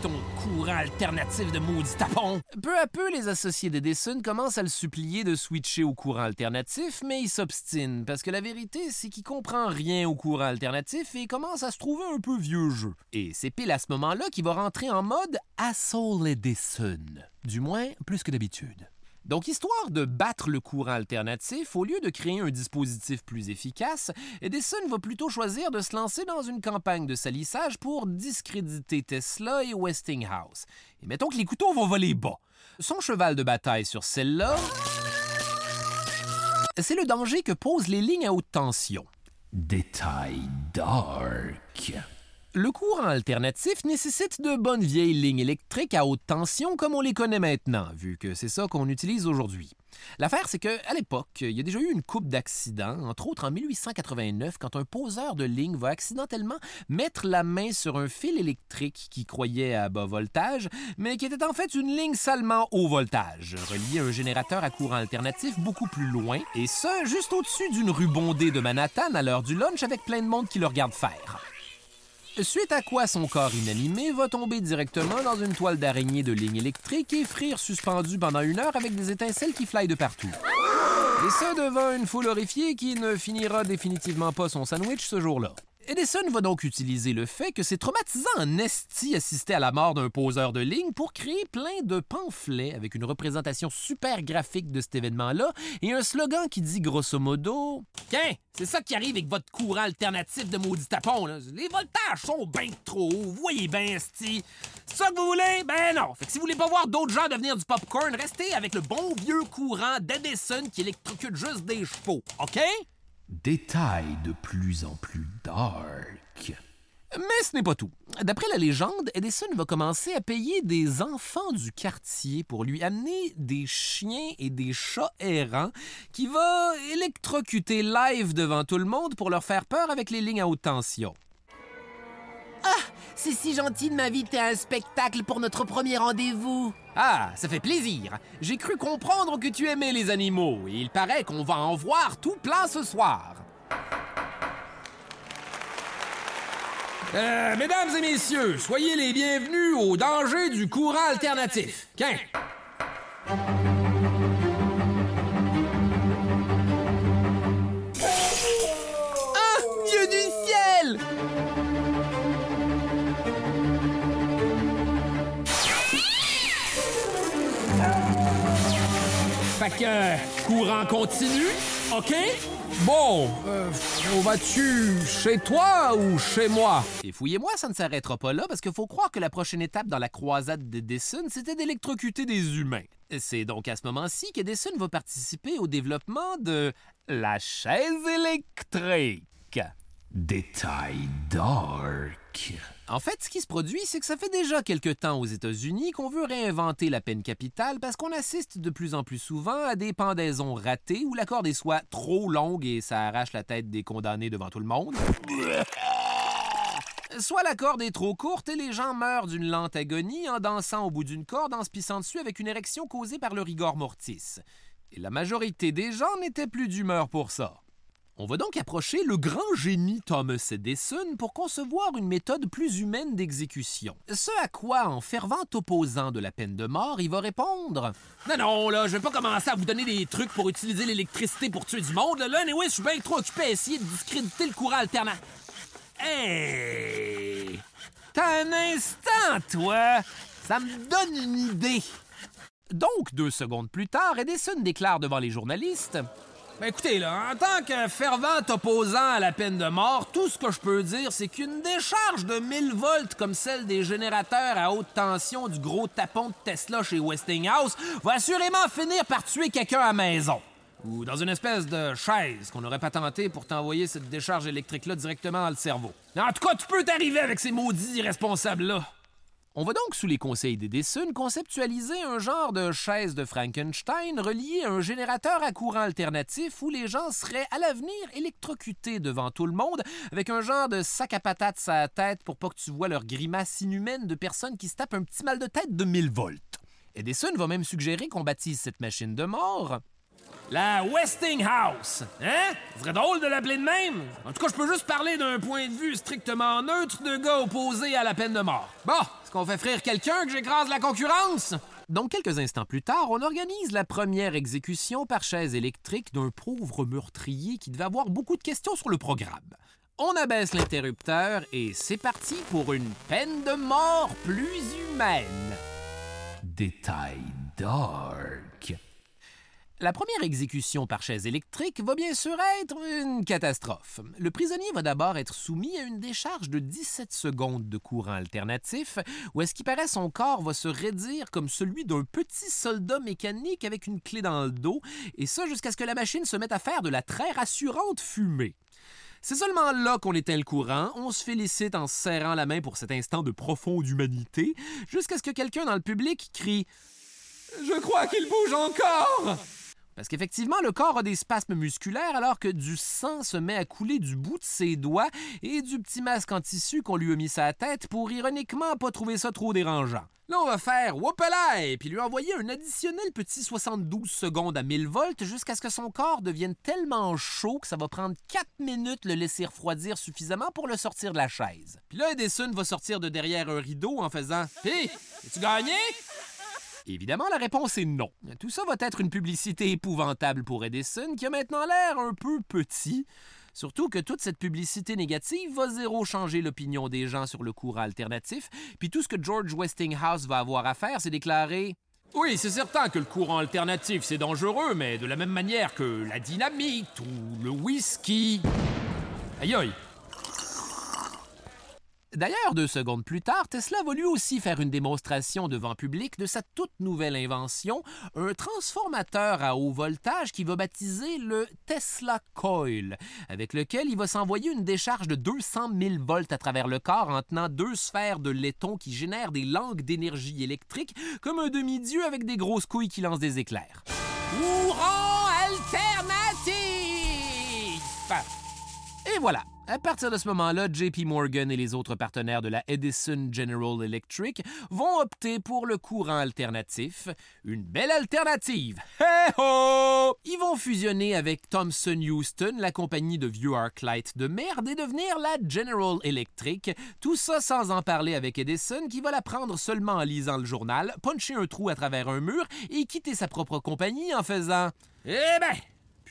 Speaker 1: Ton courant alternatif de maudit tapon. Peu à peu, les associés d'Edison commencent à le supplier de switcher au courant alternatif, mais il s'obstine, parce que la vérité, c'est qu'il comprend rien au courant alternatif et commence à se trouver un peu vieux jeu. Et c'est pile à ce moment-là qu'il va rentrer en mode Asshole Edison. Du moins, plus que d'habitude. Donc, histoire de battre le courant alternatif, au lieu de créer un dispositif plus efficace, Edison va plutôt choisir de se lancer dans une campagne de salissage pour discréditer Tesla et Westinghouse. Et mettons que les couteaux vont voler bas. Son cheval de bataille sur celle-là, c'est le danger que posent les lignes à haute tension.
Speaker 3: Détail dark.
Speaker 1: Le courant alternatif nécessite de bonnes vieilles lignes électriques à haute tension comme on les connaît maintenant, vu que c'est ça qu'on utilise aujourd'hui. L'affaire, c'est qu'à l'époque, il y a déjà eu une coupe d'accidents, entre autres en 1889, quand un poseur de ligne va accidentellement mettre la main sur un fil électrique qui croyait à bas voltage, mais qui était en fait une ligne salement haut voltage, reliée à un générateur à courant alternatif beaucoup plus loin, et ce, juste au-dessus d'une rue bondée de Manhattan à l'heure du lunch avec plein de monde qui le regarde faire. Suite à quoi son corps inanimé va tomber directement dans une toile d'araignée de ligne électrique et frire suspendu pendant une heure avec des étincelles qui flyent de partout. Et ça devant une foule horrifiée qui ne finira définitivement pas son sandwich ce jour-là. Edison va donc utiliser le fait que c'est traumatisant en esti assister à la mort d'un poseur de ligne pour créer plein de pamphlets avec une représentation super graphique de cet événement-là et un slogan qui dit grosso modo Tiens, c'est ça qui arrive avec votre courant alternatif de maudit tapon. Les voltages sont bien trop hauts, voyez bien, esti. Ça que vous voulez? Ben non. Fait que si vous voulez pas voir d'autres gens devenir du popcorn, restez avec le bon vieux courant d'Edison qui électrocute juste des chevaux, OK?
Speaker 3: Détail de plus en plus dark.
Speaker 1: Mais ce n'est pas tout. D'après la légende, Edison va commencer à payer des enfants du quartier pour lui amener des chiens et des chats errants qui va électrocuter live devant tout le monde pour leur faire peur avec les lignes à haute tension.
Speaker 8: Ah, c'est si gentil de m'inviter à un spectacle pour notre premier rendez-vous.
Speaker 1: Ah, ça fait plaisir. J'ai cru comprendre que tu aimais les animaux et il paraît qu'on va en voir tout plein ce soir.
Speaker 3: Euh, mesdames et messieurs, soyez les bienvenus au danger du courant alternatif. Fait que, euh, courant continu, OK? Bon, euh, on va-tu chez toi ou chez moi?
Speaker 1: Et fouillez-moi, ça ne s'arrêtera pas là parce qu'il faut croire que la prochaine étape dans la croisade d'Edison, c'était d'électrocuter des humains. C'est donc à ce moment-ci qu'Edison va participer au développement de la chaise électrique. Détail dark. En fait, ce qui se produit, c'est que ça fait déjà quelque temps aux États-Unis qu'on veut réinventer la peine capitale parce qu'on assiste de plus en plus souvent à des pendaisons ratées où la corde est soit trop longue et ça arrache la tête des condamnés devant tout le monde. Soit la corde est trop courte et les gens meurent d'une lente agonie en dansant au bout d'une corde en se pissant dessus avec une érection causée par le rigor mortis. Et la majorité des gens n'étaient plus d'humeur pour ça. On va donc approcher le grand génie Thomas Edison pour concevoir une méthode plus humaine d'exécution. Ce à quoi, en fervent opposant de la peine de mort, il va répondre
Speaker 3: Non, non, là, je vais pas commencer à vous donner des trucs pour utiliser l'électricité pour tuer du monde. Là, anyway, je suis bien trop occupé à essayer de discréditer le courant alternant. Hey! T'as un instant, toi! Ça me donne une idée.
Speaker 1: Donc, deux secondes plus tard, Edison déclare devant les journalistes
Speaker 3: ben écoutez, là, en tant que fervent opposant à la peine de mort, tout ce que je peux dire, c'est qu'une décharge de 1000 volts comme celle des générateurs à haute tension du gros tapon de Tesla chez Westinghouse va assurément finir par tuer quelqu'un à maison. Ou dans une espèce de chaise qu'on n'aurait pas tenté pour t'envoyer cette décharge électrique-là directement dans le cerveau. En tout cas, tu peux t'arriver avec ces maudits irresponsables-là.
Speaker 1: On va donc, sous les conseils d'Edison, conceptualiser un genre de chaise de Frankenstein reliée à un générateur à courant alternatif où les gens seraient à l'avenir électrocutés devant tout le monde avec un genre de sac à patates à la tête pour pas que tu vois leur grimace inhumaine de personnes qui se tapent un petit mal de tête de 1000 volts. Edison va même suggérer qu'on baptise cette machine de mort
Speaker 3: la Westinghouse. Hein? Ce serait drôle de l'appeler de même. En tout cas, je peux juste parler d'un point de vue strictement neutre de gars opposés à la peine de mort. Bon, qu'on fait frire quelqu'un que j'écrase la concurrence?
Speaker 1: Donc, quelques instants plus tard, on organise la première exécution par chaise électrique d'un pauvre meurtrier qui devait avoir beaucoup de questions sur le programme. On abaisse l'interrupteur et c'est parti pour une peine de mort plus humaine. Détail dark. La première exécution par chaise électrique va bien sûr être une catastrophe. Le prisonnier va d'abord être soumis à une décharge de 17 secondes de courant alternatif, où est-ce qu'il paraît son corps va se raidir comme celui d'un petit soldat mécanique avec une clé dans le dos, et ça jusqu'à ce que la machine se mette à faire de la très rassurante fumée. C'est seulement là qu'on éteint le courant, on se félicite en se serrant la main pour cet instant de profonde humanité, jusqu'à ce que quelqu'un dans le public crie Je crois qu'il bouge encore parce qu'effectivement, le corps a des spasmes musculaires alors que du sang se met à couler du bout de ses doigts et du petit masque en tissu qu'on lui a mis sur la tête pour ironiquement pas trouver ça trop dérangeant. Là, on va faire et puis lui envoyer un additionnel petit 72 secondes à 1000 volts jusqu'à ce que son corps devienne tellement chaud que ça va prendre 4 minutes le laisser refroidir suffisamment pour le sortir de la chaise. Puis là, Edison va sortir de derrière un rideau en faisant Hé, tu gagné? Évidemment, la réponse est non. Tout ça va être une publicité épouvantable pour Edison, qui a maintenant l'air un peu petit. Surtout que toute cette publicité négative va zéro changer l'opinion des gens sur le courant alternatif, puis tout ce que George Westinghouse va avoir à faire, c'est déclarer
Speaker 3: oui, c'est certain que le courant alternatif, c'est dangereux, mais de la même manière que la dynamite ou le whisky. Aïe aïe,
Speaker 1: D'ailleurs, deux secondes plus tard, Tesla va lui aussi faire une démonstration devant public de sa toute nouvelle invention, un transformateur à haut voltage qui va baptiser le Tesla Coil, avec lequel il va s'envoyer une décharge de 200 000 volts à travers le corps en tenant deux sphères de laiton qui génèrent des langues d'énergie électrique comme un demi-dieu avec des grosses couilles qui lancent des éclairs. Et voilà, À partir de ce moment-là, JP Morgan et les autres partenaires de la Edison General Electric vont opter pour le courant alternatif. Une belle alternative! Hey ho! Ils vont fusionner avec Thomson Houston, la compagnie de vieux Arclight de merde, et devenir la General Electric. Tout ça sans en parler avec Edison, qui va la prendre seulement en lisant le journal, puncher un trou à travers un mur et quitter sa propre compagnie en faisant Eh ben,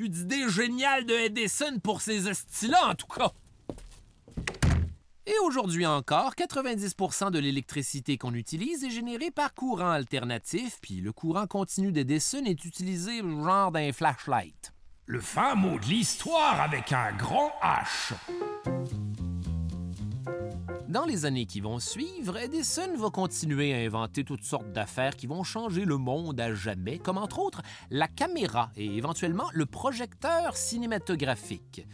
Speaker 1: plus d'idées géniales de Edison pour ces hosties-là, en tout cas! Et aujourd'hui encore, 90% de l'électricité qu'on utilise est générée par courant alternatif, puis le courant continu d'Edison est utilisé genre d'un flashlight.
Speaker 9: Le fin mot de l'histoire avec un grand H.
Speaker 1: Dans les années qui vont suivre, Edison va continuer à inventer toutes sortes d'affaires qui vont changer le monde à jamais, comme entre autres la caméra et éventuellement le projecteur cinématographique.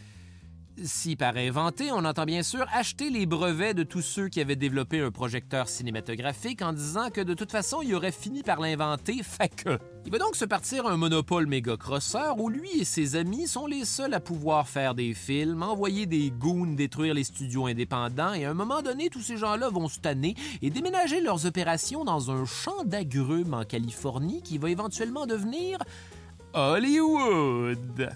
Speaker 1: Si par inventé, on entend bien sûr acheter les brevets de tous ceux qui avaient développé un projecteur cinématographique en disant que de toute façon, il aurait fini par l'inventer, fait que. Il va donc se partir un monopole méga crosseur où lui et ses amis sont les seuls à pouvoir faire des films, envoyer des goons détruire les studios indépendants et à un moment donné, tous ces gens-là vont se tanner et déménager leurs opérations dans un champ d'agrumes en Californie qui va éventuellement devenir Hollywood.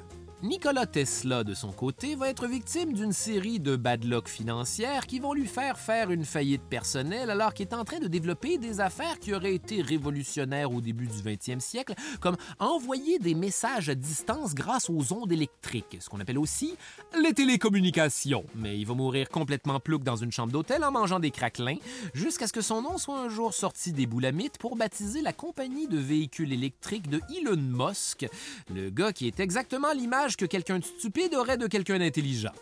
Speaker 1: Nikola Tesla, de son côté, va être victime d'une série de bad luck financières qui vont lui faire faire une faillite personnelle alors qu'il est en train de développer des affaires qui auraient été révolutionnaires au début du 20e siècle, comme envoyer des messages à distance grâce aux ondes électriques, ce qu'on appelle aussi les télécommunications. Mais il va mourir complètement plouc dans une chambre d'hôtel en mangeant des craquelins, jusqu'à ce que son nom soit un jour sorti des boulamites pour baptiser la compagnie de véhicules électriques de Elon Musk, le gars qui est exactement l'image que quelqu'un de stupide aurait de quelqu'un d'intelligent.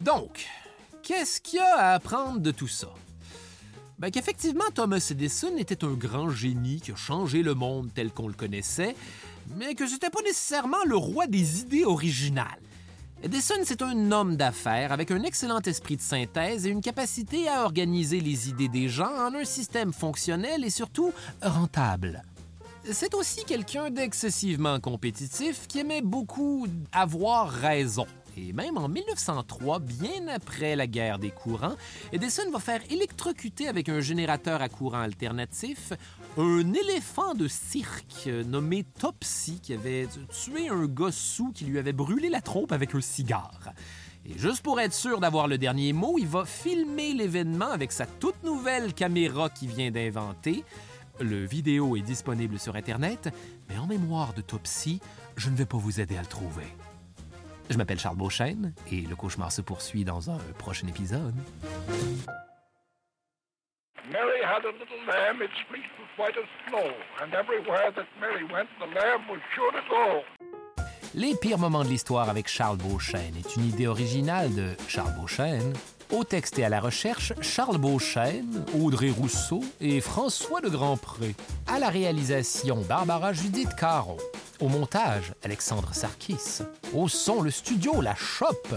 Speaker 1: Donc, qu'est-ce qu'il y a à apprendre de tout ça? Ben qu'effectivement, Thomas Edison était un grand génie qui a changé le monde tel qu'on le connaissait, mais que c'était pas nécessairement le roi des idées originales. Edison, c'est un homme d'affaires avec un excellent esprit de synthèse et une capacité à organiser les idées des gens en un système fonctionnel et surtout rentable. C'est aussi quelqu'un d'excessivement compétitif qui aimait beaucoup avoir raison. Et même en 1903, bien après la guerre des courants, Edison va faire électrocuter avec un générateur à courant alternatif un éléphant de cirque nommé Topsy qui avait tué un sous qui lui avait brûlé la trompe avec un cigare. Et juste pour être sûr d'avoir le dernier mot, il va filmer l'événement avec sa toute nouvelle caméra qu'il vient d'inventer. Le vidéo est disponible sur Internet, mais en mémoire de Topsy, je ne vais pas vous aider à le trouver. Je m'appelle Charles Beauchesne et le cauchemar se poursuit dans un prochain épisode.
Speaker 7: Mary had a little lamb, its fleece was white as snow, and everywhere that Mary went, the lamb was sure to go.
Speaker 1: Les pires moments de l'histoire avec Charles Beauchesne est une idée originale de Charles Beauchesne, au texte et à la recherche, Charles Beauchesne, Audrey Rousseau et François de Grandpré. À la réalisation, Barbara Judith Caro. Au montage, Alexandre Sarkis. Au son, le studio La Chope.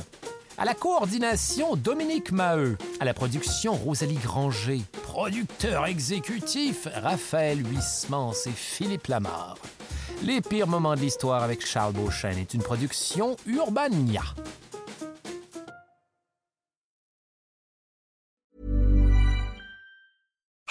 Speaker 1: À la coordination, Dominique Maheu. À la production, Rosalie Granger. Producteur exécutif, Raphaël Huismans et Philippe Lamarre. Les pires moments de l'histoire avec Charles Beauchesne est une production Urbania.